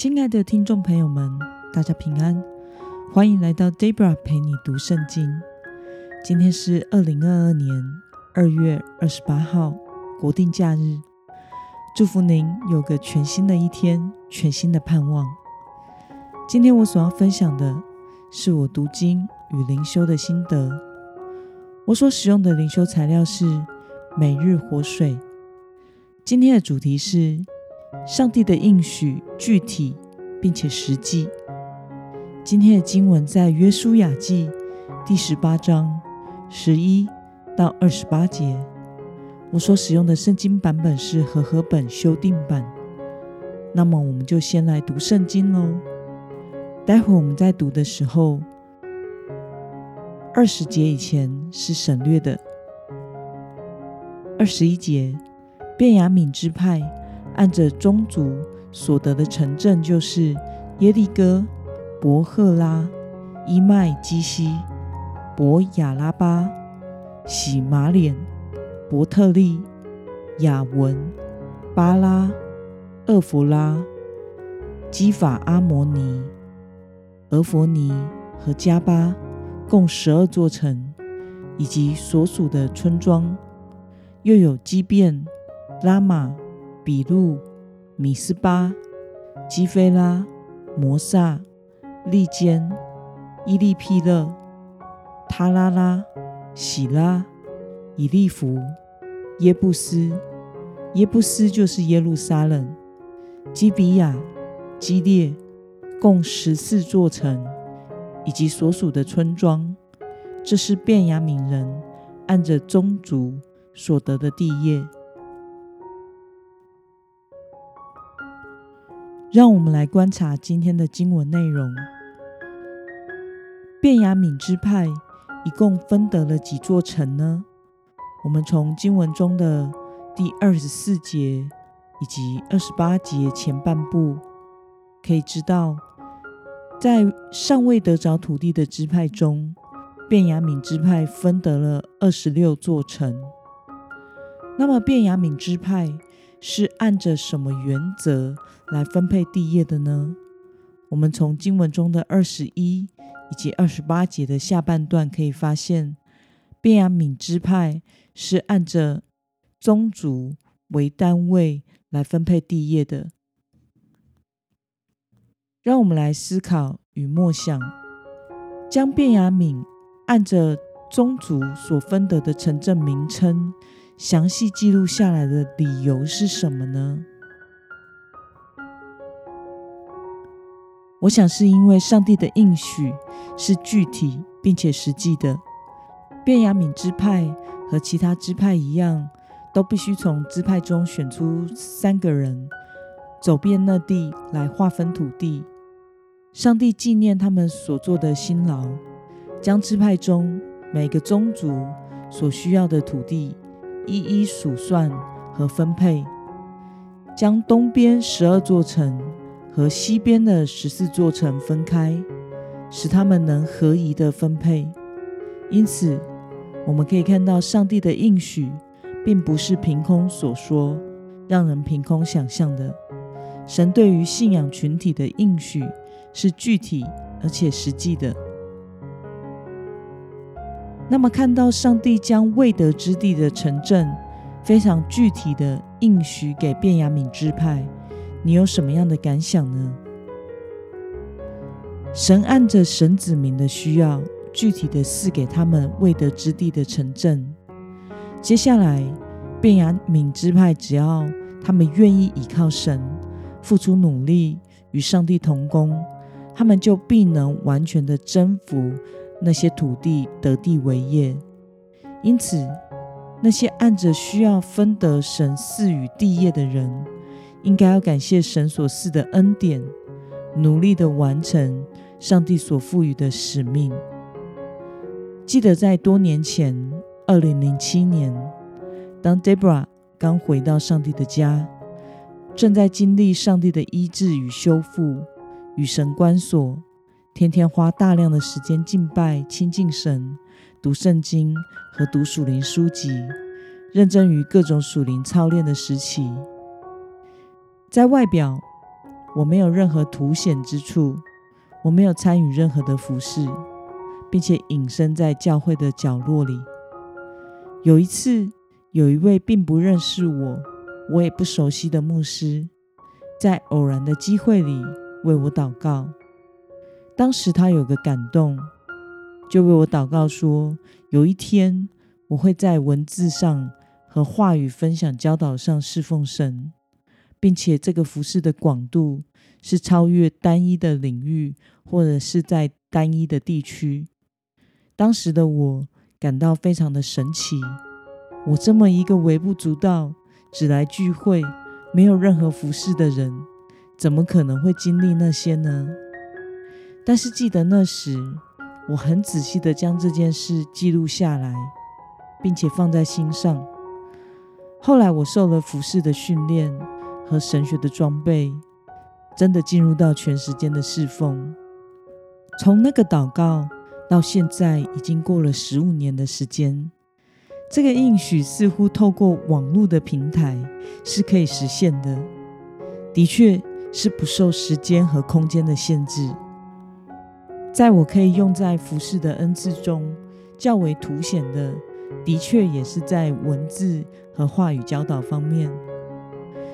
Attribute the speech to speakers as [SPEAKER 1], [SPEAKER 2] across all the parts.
[SPEAKER 1] 亲爱的听众朋友们，大家平安，欢迎来到 Debra 陪你读圣经。今天是二零二二年二月二十八号，国定假日。祝福您有个全新的一天，全新的盼望。今天我所要分享的是我读经与灵修的心得。我所使用的灵修材料是每日活水。今天的主题是。上帝的应许具体并且实际。今天的经文在约书亚记第十八章十一到二十八节。我所使用的圣经版本是和合本修订版。那么，我们就先来读圣经喽。待会我们在读的时候，二十节以前是省略的。二十一节，便雅悯支派。按着宗族所得的城镇，就是耶利哥、伯赫拉、伊麦基西、伯亚拉巴、喜马脸、伯特利、雅文、巴拉、厄弗拉、基法阿摩尼、俄佛尼和迦巴，共十二座城，以及所属的村庄，又有基变、拉玛。比路、米斯巴、基菲拉、摩撒、利坚、伊利皮勒、塔拉拉、喜拉、以利弗、耶布斯，耶布斯就是耶路撒冷、基比亚、基列，共十四座城，以及所属的村庄。这是便雅悯人按着宗族所得的地业。让我们来观察今天的经文内容。便雅悯支派一共分得了几座城呢？我们从经文中的第二十四节以及二十八节前半部可以知道，在尚未得着土地的支派中，便雅悯支派分得了二十六座城。那么，便雅悯支派是按着什么原则来分配地业的呢？我们从经文中的二十一以及二十八节的下半段可以发现，便雅悯支派是按着宗族为单位来分配地业的。让我们来思考与默想，将便雅悯按着宗族所分得的城镇名称。详细记录下来的理由是什么呢？我想是因为上帝的应许是具体并且实际的。便雅悯支派和其他支派一样，都必须从支派中选出三个人，走遍那地来划分土地。上帝纪念他们所做的辛劳，将支派中每个宗族所需要的土地。一一数算和分配，将东边十二座城和西边的十四座城分开，使他们能合宜的分配。因此，我们可以看到上帝的应许，并不是凭空所说，让人凭空想象的。神对于信仰群体的应许是具体而且实际的。那么，看到上帝将未得之地的城镇非常具体的应许给便雅悯支派，你有什么样的感想呢？神按着神子民的需要，具体的赐给他们未得之地的城镇。接下来，便雅悯支派只要他们愿意倚靠神，付出努力与上帝同工，他们就必能完全的征服。那些土地得地为业，因此那些按着需要分得神赐予地业的人，应该要感谢神所赐的恩典，努力的完成上帝所赋予的使命。记得在多年前，二零零七年，当 Debra 刚回到上帝的家，正在经历上帝的医治与修复，与神关锁。天天花大量的时间敬拜、亲近神、读圣经和读属灵书籍，认真于各种属灵操练的时期，在外表我没有任何凸显之处，我没有参与任何的服事，并且隐身在教会的角落里。有一次，有一位并不认识我，我也不熟悉的牧师，在偶然的机会里为我祷告。当时他有个感动，就为我祷告说：有一天我会在文字上和话语分享教导上侍奉神，并且这个服事的广度是超越单一的领域，或者是在单一的地区。当时的我感到非常的神奇，我这么一个微不足道、只来聚会、没有任何服事的人，怎么可能会经历那些呢？但是记得那时，我很仔细地将这件事记录下来，并且放在心上。后来我受了服事的训练和神学的装备，真的进入到全时间的侍奉。从那个祷告到现在，已经过了十五年的时间。这个应许似乎透过网络的平台是可以实现的，的确是不受时间和空间的限制。在我可以用在服事的恩赐中，较为凸显的，的确也是在文字和话语教导方面。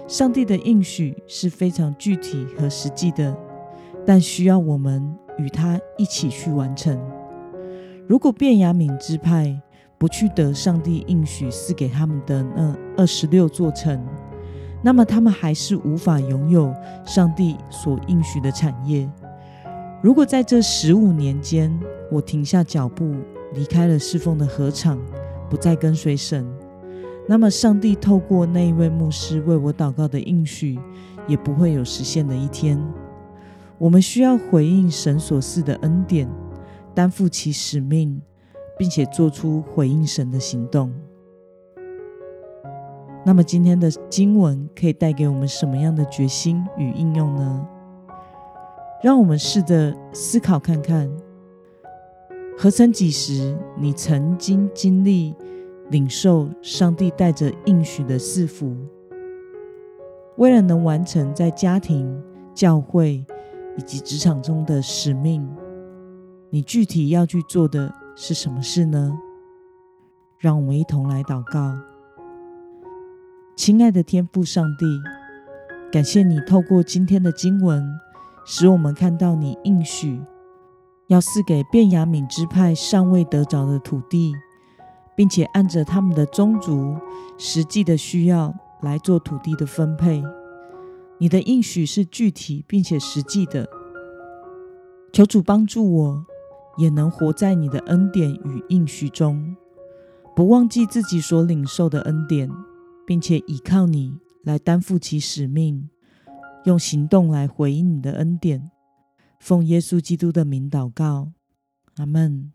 [SPEAKER 1] 上帝的应许是非常具体和实际的，但需要我们与他一起去完成。如果便雅悯支派不去得上帝应许赐给他们的那二十六座城，那么他们还是无法拥有上帝所应许的产业。如果在这十五年间，我停下脚步，离开了侍奉的禾场，不再跟随神，那么上帝透过那一位牧师为我祷告的应许，也不会有实现的一天。我们需要回应神所赐的恩典，担负起使命，并且做出回应神的行动。那么今天的经文可以带给我们什么样的决心与应用呢？让我们试着思考看看，何曾几时，你曾经经历领受上帝带着应许的赐福？为了能完成在家庭、教会以及职场中的使命，你具体要去做的是什么事呢？让我们一同来祷告。亲爱的天父上帝，感谢你透过今天的经文。使我们看到你应许要赐给便雅悯支派尚未得着的土地，并且按着他们的宗族实际的需要来做土地的分配。你的应许是具体并且实际的。求主帮助我，也能活在你的恩典与应许中，不忘记自己所领受的恩典，并且倚靠你来担负起使命。用行动来回应你的恩典，奉耶稣基督的名祷告，阿门。